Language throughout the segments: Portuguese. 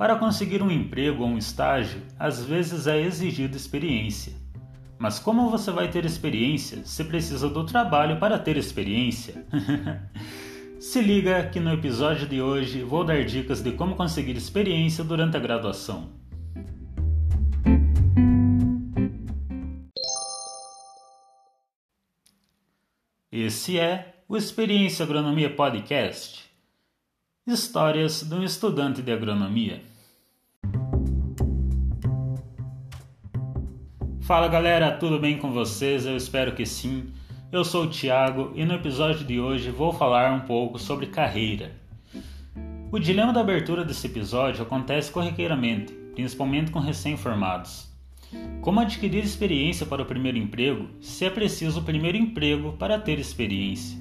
Para conseguir um emprego ou um estágio, às vezes é exigida experiência. Mas como você vai ter experiência se precisa do trabalho para ter experiência? se liga que no episódio de hoje vou dar dicas de como conseguir experiência durante a graduação. Esse é o Experiência Agronomia Podcast. Histórias de um estudante de agronomia. Fala galera, tudo bem com vocês? Eu espero que sim. Eu sou o Thiago e no episódio de hoje vou falar um pouco sobre carreira. O dilema da abertura desse episódio acontece corriqueiramente, principalmente com recém-formados. Como adquirir experiência para o primeiro emprego se é preciso o primeiro emprego para ter experiência?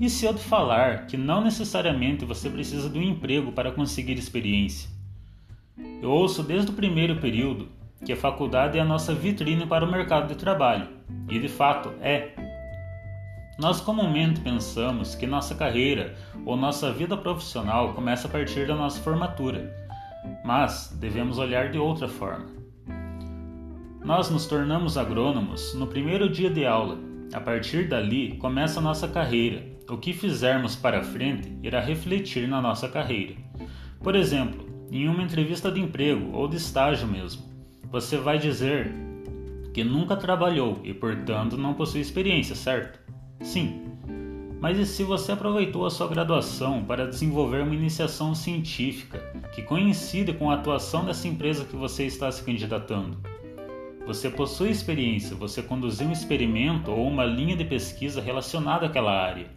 E se eu te falar que não necessariamente você precisa de um emprego para conseguir experiência? Eu ouço desde o primeiro período que a faculdade é a nossa vitrine para o mercado de trabalho, e de fato é. Nós comumente pensamos que nossa carreira ou nossa vida profissional começa a partir da nossa formatura, mas devemos olhar de outra forma. Nós nos tornamos agrônomos no primeiro dia de aula. A partir dali começa a nossa carreira. O que fizermos para frente irá refletir na nossa carreira. Por exemplo, em uma entrevista de emprego ou de estágio mesmo você vai dizer que nunca trabalhou e, portanto, não possui experiência, certo? Sim. Mas e se você aproveitou a sua graduação para desenvolver uma iniciação científica que coincide com a atuação dessa empresa que você está se candidatando? Você possui experiência, você conduziu um experimento ou uma linha de pesquisa relacionada àquela área.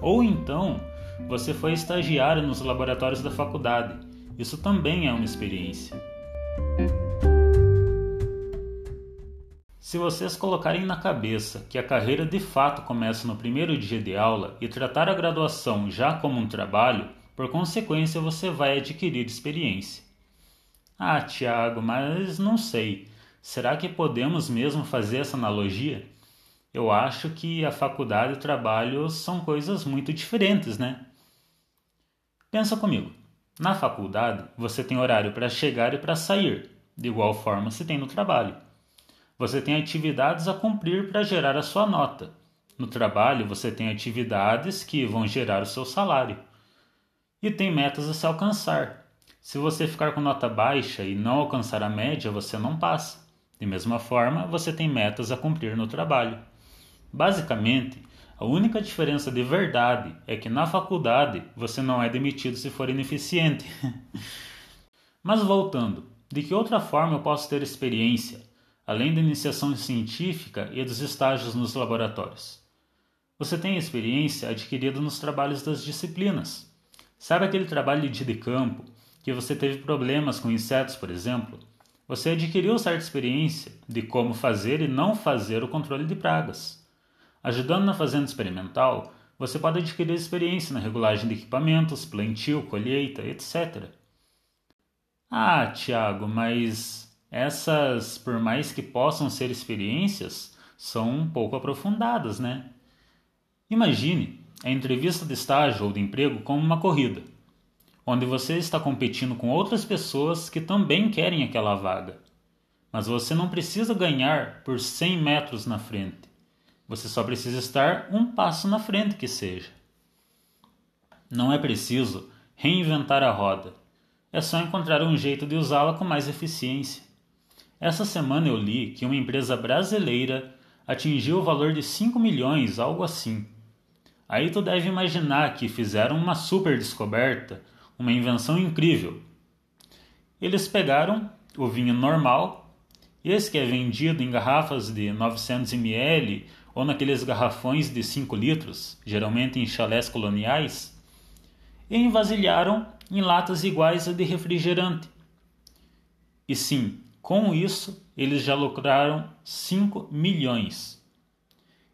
Ou então, você foi estagiário nos laboratórios da faculdade. Isso também é uma experiência. Se vocês colocarem na cabeça que a carreira de fato começa no primeiro dia de aula e tratar a graduação já como um trabalho, por consequência você vai adquirir experiência. Ah, Tiago, mas não sei. Será que podemos mesmo fazer essa analogia? Eu acho que a faculdade e o trabalho são coisas muito diferentes, né? Pensa comigo. Na faculdade, você tem horário para chegar e para sair. De igual forma, se tem no trabalho. Você tem atividades a cumprir para gerar a sua nota. No trabalho, você tem atividades que vão gerar o seu salário. E tem metas a se alcançar. Se você ficar com nota baixa e não alcançar a média, você não passa. De mesma forma, você tem metas a cumprir no trabalho. Basicamente, a única diferença de verdade é que na faculdade você não é demitido se for ineficiente. Mas voltando, de que outra forma eu posso ter experiência, além da iniciação científica e dos estágios nos laboratórios. Você tem experiência adquirida nos trabalhos das disciplinas. Sabe aquele trabalho de campo, que você teve problemas com insetos, por exemplo? Você adquiriu certa experiência de como fazer e não fazer o controle de pragas. Ajudando na fazenda experimental, você pode adquirir experiência na regulagem de equipamentos, plantio, colheita, etc. Ah, Tiago, mas essas, por mais que possam ser experiências, são um pouco aprofundadas, né? Imagine a entrevista de estágio ou de emprego como uma corrida, onde você está competindo com outras pessoas que também querem aquela vaga. Mas você não precisa ganhar por 100 metros na frente. Você só precisa estar um passo na frente que seja. Não é preciso reinventar a roda. É só encontrar um jeito de usá-la com mais eficiência. Essa semana eu li que uma empresa brasileira atingiu o valor de 5 milhões, algo assim. Aí tu deve imaginar que fizeram uma super descoberta, uma invenção incrível. Eles pegaram o vinho normal, esse que é vendido em garrafas de 900 ml ou naqueles garrafões de 5 litros, geralmente em chalés coloniais, e envasilharam em latas iguais a de refrigerante. E sim, com isso, eles já lucraram 5 milhões.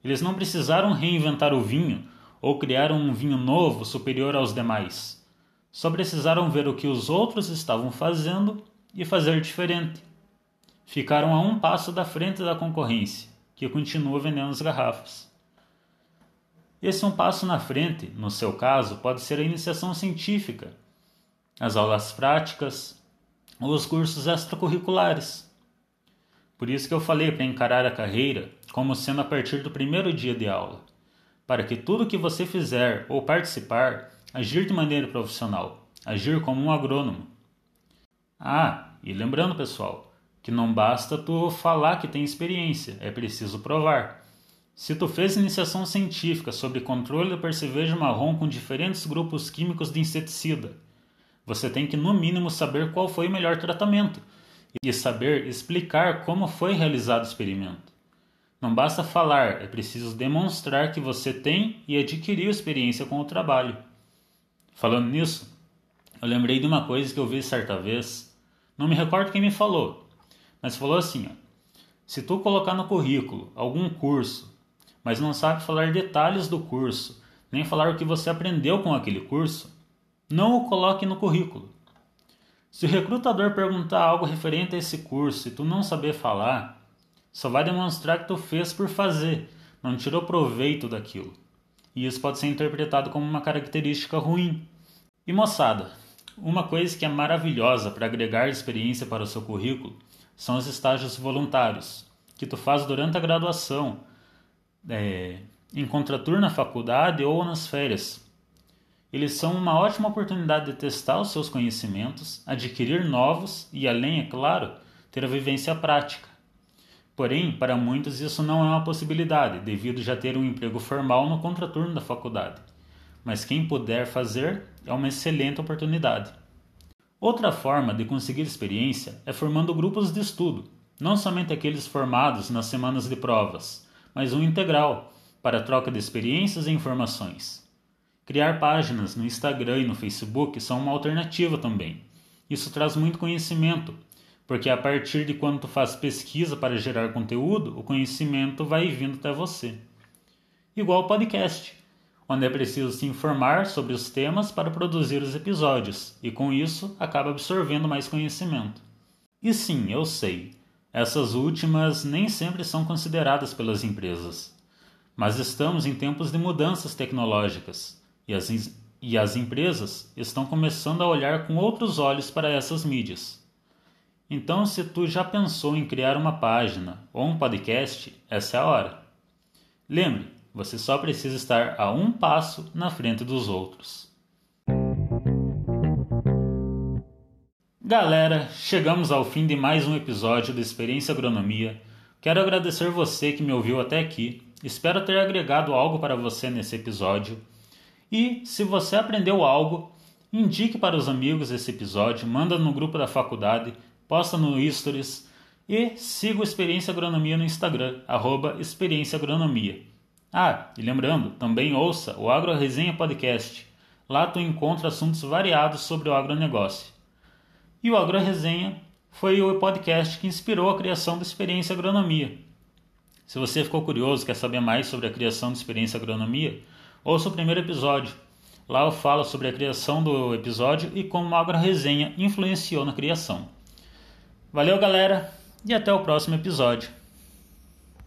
Eles não precisaram reinventar o vinho ou criar um vinho novo superior aos demais. Só precisaram ver o que os outros estavam fazendo e fazer diferente. Ficaram a um passo da frente da concorrência, que continua vendendo as garrafas. Esse um passo na frente, no seu caso, pode ser a iniciação científica. as aulas práticas os cursos extracurriculares. Por isso que eu falei para encarar a carreira como sendo a partir do primeiro dia de aula, para que tudo que você fizer ou participar, agir de maneira profissional, agir como um agrônomo. Ah, e lembrando, pessoal, que não basta tu falar que tem experiência, é preciso provar. Se tu fez iniciação científica sobre controle do percevejo marrom com diferentes grupos químicos de inseticida, você tem que no mínimo saber qual foi o melhor tratamento e saber explicar como foi realizado o experimento. Não basta falar, é preciso demonstrar que você tem e adquiriu experiência com o trabalho. Falando nisso, eu lembrei de uma coisa que eu vi certa vez, não me recordo quem me falou, mas falou assim: ó, se tu colocar no currículo algum curso, mas não sabe falar detalhes do curso, nem falar o que você aprendeu com aquele curso, não o coloque no currículo. Se o recrutador perguntar algo referente a esse curso e tu não saber falar, só vai demonstrar que tu fez por fazer, não tirou proveito daquilo. E isso pode ser interpretado como uma característica ruim. E moçada, uma coisa que é maravilhosa para agregar experiência para o seu currículo são os estágios voluntários, que tu faz durante a graduação, é, em contraturno na faculdade ou nas férias. Eles são uma ótima oportunidade de testar os seus conhecimentos, adquirir novos e, além, é claro, ter a vivência prática. Porém, para muitos isso não é uma possibilidade, devido já ter um emprego formal no contraturno da faculdade. Mas quem puder fazer é uma excelente oportunidade. Outra forma de conseguir experiência é formando grupos de estudo, não somente aqueles formados nas semanas de provas, mas um integral, para troca de experiências e informações. Criar páginas no Instagram e no Facebook são uma alternativa também. Isso traz muito conhecimento, porque a partir de quando tu faz pesquisa para gerar conteúdo, o conhecimento vai vindo até você. Igual o podcast onde é preciso se informar sobre os temas para produzir os episódios, e com isso acaba absorvendo mais conhecimento. E sim, eu sei, essas últimas nem sempre são consideradas pelas empresas. Mas estamos em tempos de mudanças tecnológicas e as, e as empresas estão começando a olhar com outros olhos para essas mídias. Então, se tu já pensou em criar uma página ou um podcast, essa é a hora. Lembre, você só precisa estar a um passo na frente dos outros. Galera, chegamos ao fim de mais um episódio do Experiência Agronomia. Quero agradecer você que me ouviu até aqui. Espero ter agregado algo para você nesse episódio. E se você aprendeu algo, indique para os amigos esse episódio, manda no grupo da faculdade, posta no Stories e siga o Experiência Agronomia no Instagram, arroba Experiência Agronomia. Ah, e lembrando, também ouça o Agro Resenha Podcast. Lá tu encontra assuntos variados sobre o agronegócio. E o Agro Resenha foi o podcast que inspirou a criação da Experiência Agronomia. Se você ficou curioso, quer saber mais sobre a criação da Experiência Agronomia, ouça o primeiro episódio. Lá eu falo sobre a criação do episódio e como a Agro Resenha influenciou na criação. Valeu, galera, e até o próximo episódio.